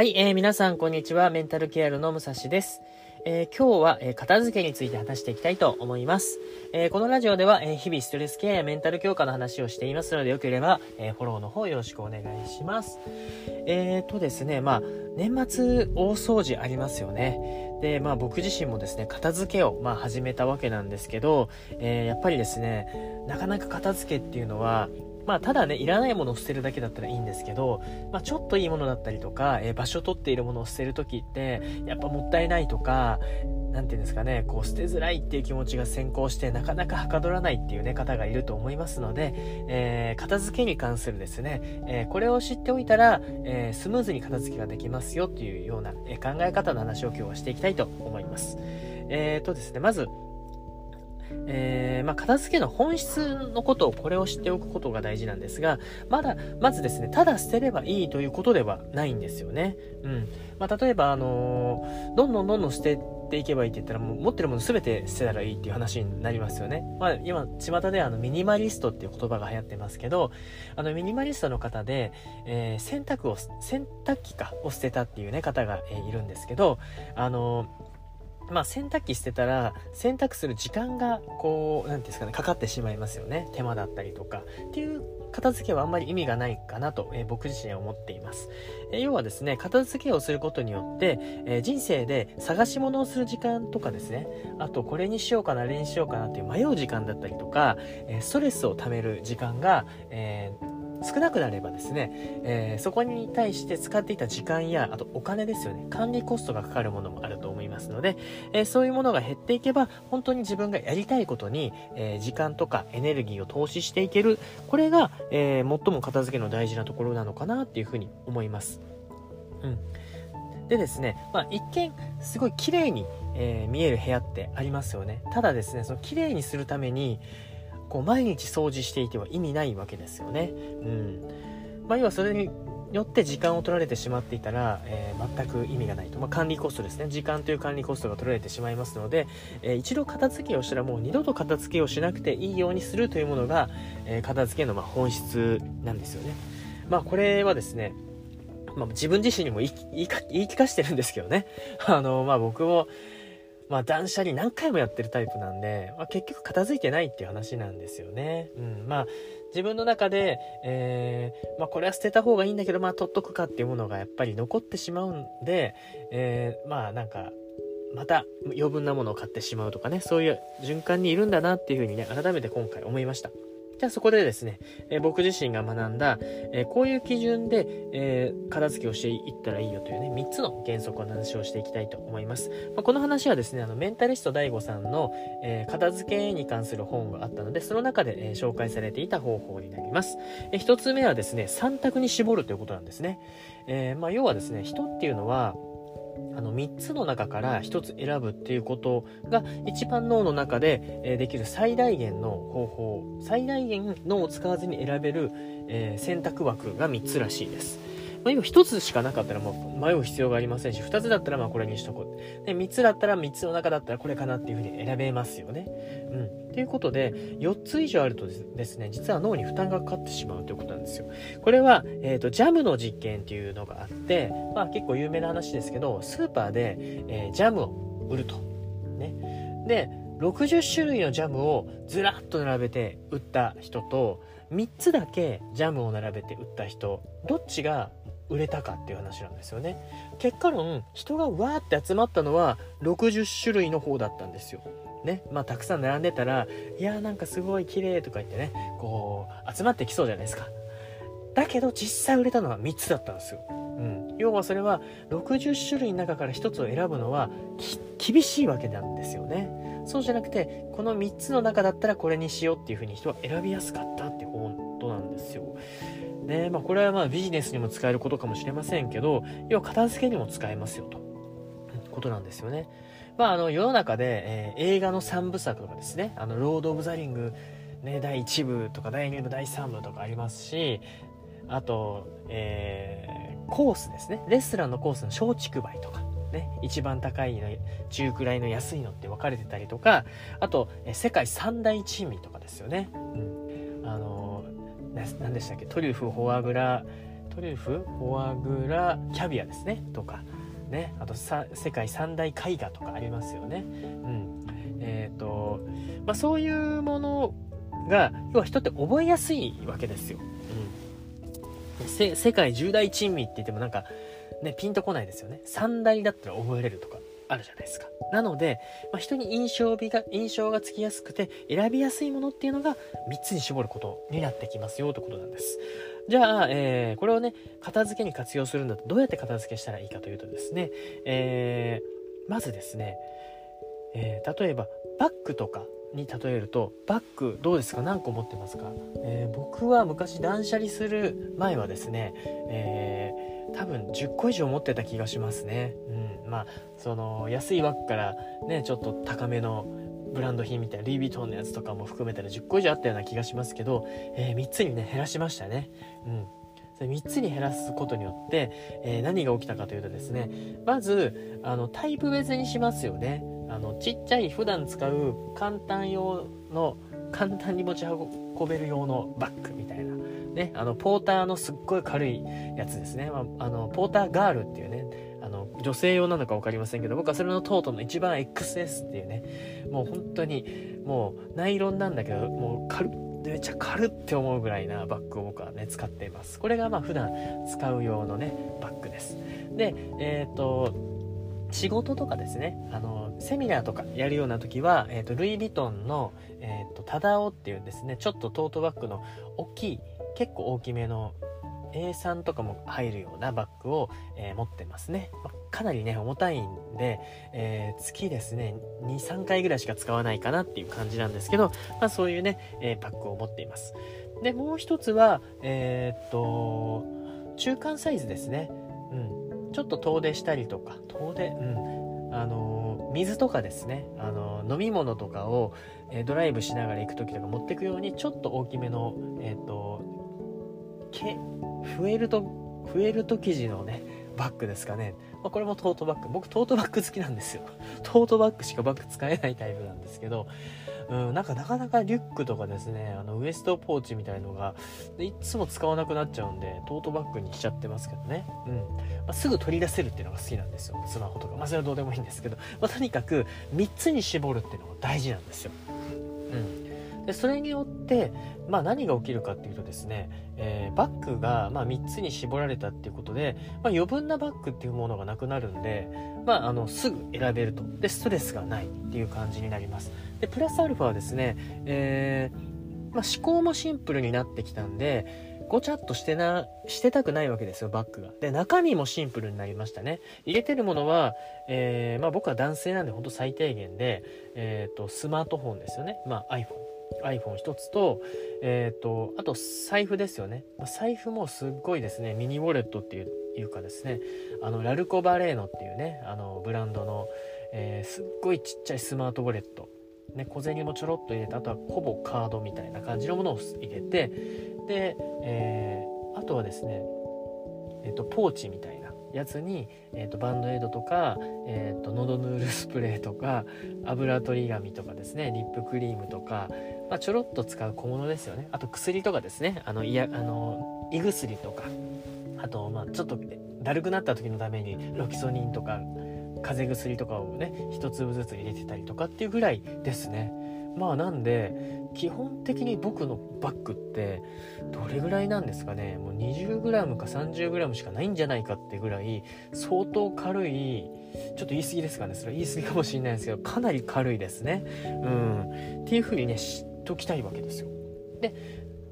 はい、えー、皆さんこんにちは。メンタルケアの武蔵です。えー、今日は、えー、片付けについて話していきたいと思います。えー、このラジオでは、え日々ストレスケアやメンタル強化の話をしていますので、よければ、えフォローの方よろしくお願いします。えーとですね、まあ、年末大掃除ありますよね。で、まあ僕自身もですね、片付けを、まあ、始めたわけなんですけど、えやっぱりですね、なかなか片付けっていうのは、まあ、ただね、いらないものを捨てるだけだったらいいんですけど、まあ、ちょっといいものだったりとか、えー、場所を取っているものを捨てる時って、やっぱもったいないとか、何て言うんですかね、こう捨てづらいっていう気持ちが先行して、なかなかはかどらないっていうね、方がいると思いますので、えー、片付けに関するですね、えー、これを知っておいたら、えスムーズに片付けができますよっていうような、え考え方の話を今日はしていきたいと思います。えーとですね、まず、えー、まあ、片付けの本質のことをこれを知っておくことが大事なんですが、まだ、まずですね、ただ捨てればいいということではないんですよね。うん。まあ、例えば、あのー、どんどんどんどん捨てていけばいいって言ったら、もう持ってるもの全て捨てたらいいっていう話になりますよね。まあ、今、巷であの、ミニマリストっていう言葉が流行ってますけど、あの、ミニマリストの方で、えー、洗濯を、洗濯機かを捨てたっていうね、方が、え、いるんですけど、あのーまあ、洗濯機捨てたら洗濯する時間がこう何ていうんですかねかかってしまいますよね。手間だったりとか。っていう片付けはあんまり意味がないかなと、えー、僕自身は思っています、えー、要はですね片付けをすることによって、えー、人生で探し物をする時間とかですね。あとこれにしようかなあれにしようかなっていう迷う時間だったりとか、えストレスをためる時間が、え少なくなればですね、え、そこに対して使っていた時間や、あとお金ですよね、管理コストがかかるものもあると思います。ますので、えー、そういうものが減っていけば、本当に自分がやりたいことに、えー、時間とかエネルギーを投資していける、これが、え最も片付けの大事なところなのかなっていうふうに思います。うん。でですね、まあ、一見すごい綺麗に、え見える部屋ってありますよね。ただですね、その綺麗にするために、こう毎日掃除していては意味ないわけですよね。うん。まあ、要はそれによって時間を取られてしまっていたら、えー、全く意味がないと。まあ、管理コストですね。時間という管理コストが取られてしまいますので、えー、一度片付けをしたらもう二度と片付けをしなくていいようにするというものが、えー、片付けのま本質なんですよね。まあ、これはですね、まあ、自分自身にも言い言い聞かしてるんですけどね。あの、まあ、僕も、まあ断捨離何回もやってるタイプなんで、まあ、結局片付いてないっていう話なんですよね。うん。まあ自分の中で、えー、まあこれは捨てた方がいいんだけど、まあ取っとくかっていうものがやっぱり残ってしまうんで、えー、まあなんか、また余分なものを買ってしまうとかね、そういう循環にいるんだなっていうふうにね、改めて今回思いました。じゃあそこでですね、えー、僕自身が学んだ、えー、こういう基準で、えー、片付けをしていったらいいよというね、3つの原則を話をしていきたいと思います。まあ、この話はですね、あの、メンタリスト DAIGO さんの、え片付けに関する本があったので、その中で、え紹介されていた方法になります。え1つ目はですね、3択に絞るということなんですね。えまあ、要はですね、人っていうのは、あの3つの中から1つ選ぶっていうことが一番脳の中で、できる最大限の方法最大限脳を使わずに選べる、選択枠が3つらしいです。まあ、今1つしかなかったらもう迷う必要がありませんし2つだったらまあこれにしとこうで3つだったら3つの中だったらこれかなっていうふうに選べますよね。うんということで、4つ以上あるとですね、実は脳に負担がかかってしまうということなんですよ。これは、えっ、ー、と、ジャムの実験っていうのがあって、まあ結構有名な話ですけど、スーパーで、えー、ジャムを売ると。ね。で、60種類のジャムをずらっと並べて売った人と、3つだけジャムを並べて売った人、どっちが売れたかっていう話なんですよね。結果論、人がわーって集まったのは60種類の方だったんですよ。ね、まあ、たくさん並んでたら、いやーなんかすごい綺麗とか言ってね、こう、集まってきそうじゃないですか。だけど実際売れたのは3つだったんですよ。うん。要はそれは60種類の中から1つを選ぶのは厳しいわけなんですよね。そうじゃなくて、この3つの中だったらこれにしようっていうふうに人は選びやすかったね、まあこれはまあビジネスにも使えることかもしれませんけど、要は片付けにも使えますよと。いう。ことなんですよね。まあ、あの世の中で、えー、映画の3部作とかですね「あのロード・オブ・ザ・リング」ね、第1部とか第2部第3部とかありますしあと、えー、コースですね。レストランのコースの松竹梅とかね、一番高いの中くらいの安いのって分かれてたりとかあと、え世界三大珍味とかですよね、うん、何でしたっけ？トリュフフォアグラトリュフフォアグラキャビアですね。とかね。あとさ世界三大絵画とかありますよね。うん。えっ、ー、とまあそういうものが要は人って覚えやすいわけですよ、うん、世界十大珍味って言ってもなんかねピンとこないですよね。三大だったら覚えれるとか。あるじゃないですか。なので、まあ、人に印象美が、印象がつきやすくて選びやすいものっていうのが3つに絞ることになってきますよということなんです。じゃあ、えー、これをね、片付けに活用するんだとどうやって片付けしたらいいかというとですね、えー、まずですね、えー、例えばバッグとかに例えるとバッグどうですか？何個持ってますか、えー、僕は昔断捨離する前はですね、えー、多分10個以上持ってた気がしますね、うん、まあその安いバッグからねちょっと高めのブランド品みたいなルイ・ヴィトンのやつとかも含めたら10個以上あったような気がしますけど、えー、3つにね減らしましたね。うん。それ3つに減らすことによって、えー、何が起きたかというとですねまずあのタイプ別にしますよね。あのちっちゃい普段使う簡単用の簡単に持ち運べる用のバッグみたいな。ねあのポーターのすっごい軽いやつですね、まあ、あのポーターガールっていうねあの女性用なのか分かりませんけど僕はそれのトートの一番 XS っていうねもう本当にもうナイロンなんだけどもう軽っめっちゃ軽って思うぐらいなバッグを僕はね使っています。これがまあ普段使う用のねバッグです。でえっ、ー、と仕事とかですねあのセミナーとかやるような時は、えーと、ルイ・ヴィトンの、えと、タダオっていうですねちょっとトートバッグの大きい結構大きめの A3 とかも入るようなバッグを、えー、持ってますね、まかなりね重たいんで、えー、月ですね23回ぐらいしか使わないかなっていう感じなんですけど、まあ、そういうね、えー、バッグを持っています。でもう一つはえっと中間サイズですね。うん。ちょっと遠出したりとか遠出うん。あの水とかですね。あの飲み物とかを、え、ドライブしながら行く時とか持ってくようにちょっと大きめのえっ、ー、とけフェルトフェルト生地のねバッグですかね、まあ、これもトートバッグ。僕トートバッグ好きなんですよ。トートバッグしかバッグ使えないタイプなんですけどうん、なんかなかなかリュックとかですね、あのウエストポーチみたいのが、いつも使わなくなっちゃうんで、トートバッグにしちゃってますけどね。うん。まあ、すぐ取り出せるっていうのが好きなんですよ。スマホとか。まあ、それはどうでもいいんですけど、まあ、とにかく3つに絞るっていうのが大事なんですよ。うん。で、それによって、まあ何が起きるかっていうとですね、えー、バッグが、まあ、3つに絞られたっていうことで、まあ、余分なバッグっていうものがなくなるんで、まあ、あのすぐ選べると。でストレスがないっていう感じになります。でプラスアルファはですね、えー、ま、思考もシンプルになってきたんでごちゃっとしてなしてたくないわけですよバッグが。で中身もシンプルになりましたね。入れてるものは、えー、まあ、僕は男性なんでほんと最低限で、えーと、スマートフォンですよね、まあ、iPhone iPhone1 つと、えっ、ー、と、あと財布ですよね。財布もすっごいですね、ミニウォレットっていういうかですね、あの、ラルコバレーノっていうね、あの、ブランドの、えー、すっごいちっちゃいスマートウォレット。ね、小銭もちょろっと入れて、あとはほぼカードみたいな感じのものを入れて、で、えー、あとはですね、えっ、ー、と、ポーチみたいな。やつに、えーと、バンドエイドとか、えーと、喉ヌールスプレーとか油取り紙とかですねリップクリームとか、まあ、ちょろっと使う小物ですよね。あと薬とかですね。あのいやあの胃薬とか。あと、まあ、ちょっとだるくなった時のためにロキソニンとか風邪薬とかをね一粒ずつ入れてたりとかっていうぐらいですね。まあなんで基本的に僕のバッグってどれぐらいなんですかね？もう 20g か 30g しかないんじゃないかってぐらい相当軽いちょっと言い過ぎですかね？それ言い過ぎかもしれないですけどかなり軽いですね。うん。っていう風にね知っときたいわけですよ。で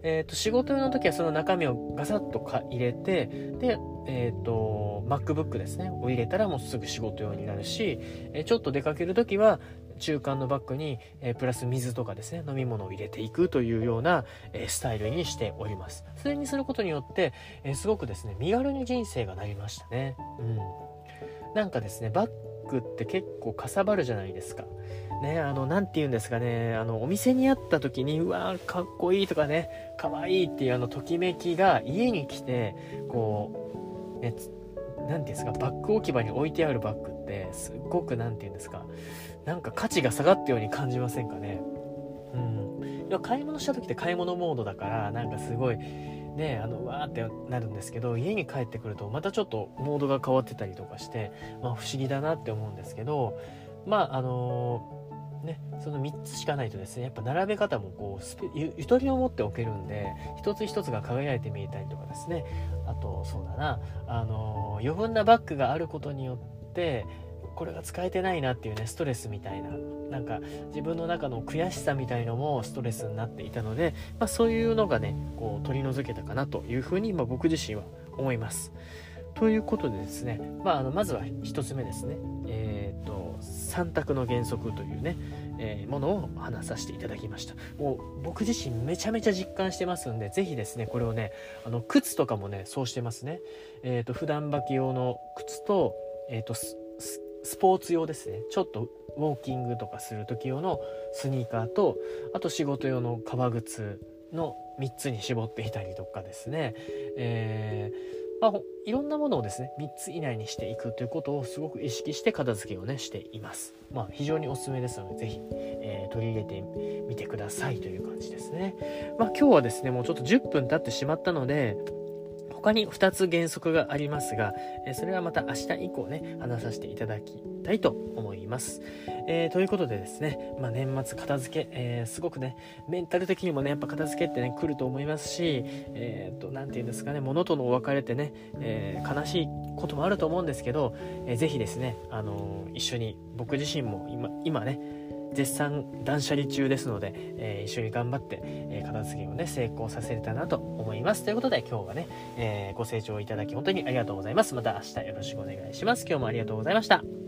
えーと、仕事用の時はその中身をガサッとか入れてで、えーと、と MacBook ですね。を入れたらもうすぐ仕事用になるし、え、ちょっと出かける時は中間のバッグに、えー、プラス水とかですね飲み物を入れていくというような、えー、スタイルにしております。それにすることによって、えー、すごくですね身軽に人生がなりましたね。うん。なんかですねバッグって結構かさばるじゃないですか。ねあの何て言うんですかねあのお店にあった時にうわーかっこいいとかねかわいいっていうあのときめきが家に来てこうね何て言うんですかバッグ置き場に置いてあるバッグってすっごく何て言うんですかなんか価値が下がったように感じませんかねうん。買い物した時って買い物モードだから、なんかすごい、ねあのわーってなるんですけど家に帰ってくるとまたちょっとモードが変わってたりとかして、まあ、不思議だなって思うんですけどまああのーね、その3つしかないとですねやっぱ並べ方もこうゆゆとりを持っておけるんで一つ一つが輝いて見えたりとかですねあとそうだなあの余分なバッグがあることによってこれが使えてないなっていうねストレスみたいな。なんか自分の中の悔しさみたいのもストレスになっていたので、まあ、そういうのがねこう取り除けたかなというふうに、まあ、僕自身は思います。ということでですね、まあ、あのまずは1つ目ですね、えーと、3択の原則というね、えー、ものを話させていただきました。もう僕自身めちゃめちゃ実感してますんでぜひですねこれをねあの靴とかもねそうしてますね。えっ、ー、と普段履き用の靴と,、えーと、スポーツ用ですねちょっとウォーキングとかする時用のスニーカーとあと仕事用の革靴の3つに絞っていたりとかですね、えーまあ、いろんなものをですね3つ以内にしていくということをすごく意識して片付けをねしています。まあ、非常におすすめですので是非、えー、取り入れてみてくださいという感じですね。まあ、今日はですねもうちょっと10分経ってしまったので他に2つ原則がありますが、えそれはまた明日以降ね、話させていただきたいと思います。えー、ということでですね、まあ、年末片付け、えー、すごくね、メンタル的にもね、やっぱ片付けってね、来ると思いますし、えっ、と、なんて言うんですかね、物とのお別れってね、え、悲しいこともあると思うんですけど、えー、ぜひですね、あの一緒に僕自身も今、今ね、絶賛断捨離中ですので、えー、一緒に頑張って、えー、片付けをね、成功させれたなと思います。ということで今日はね、えー、ご清聴いただき本当にありがとうございます。また明日よろしくお願いします。今日もありがとうございました。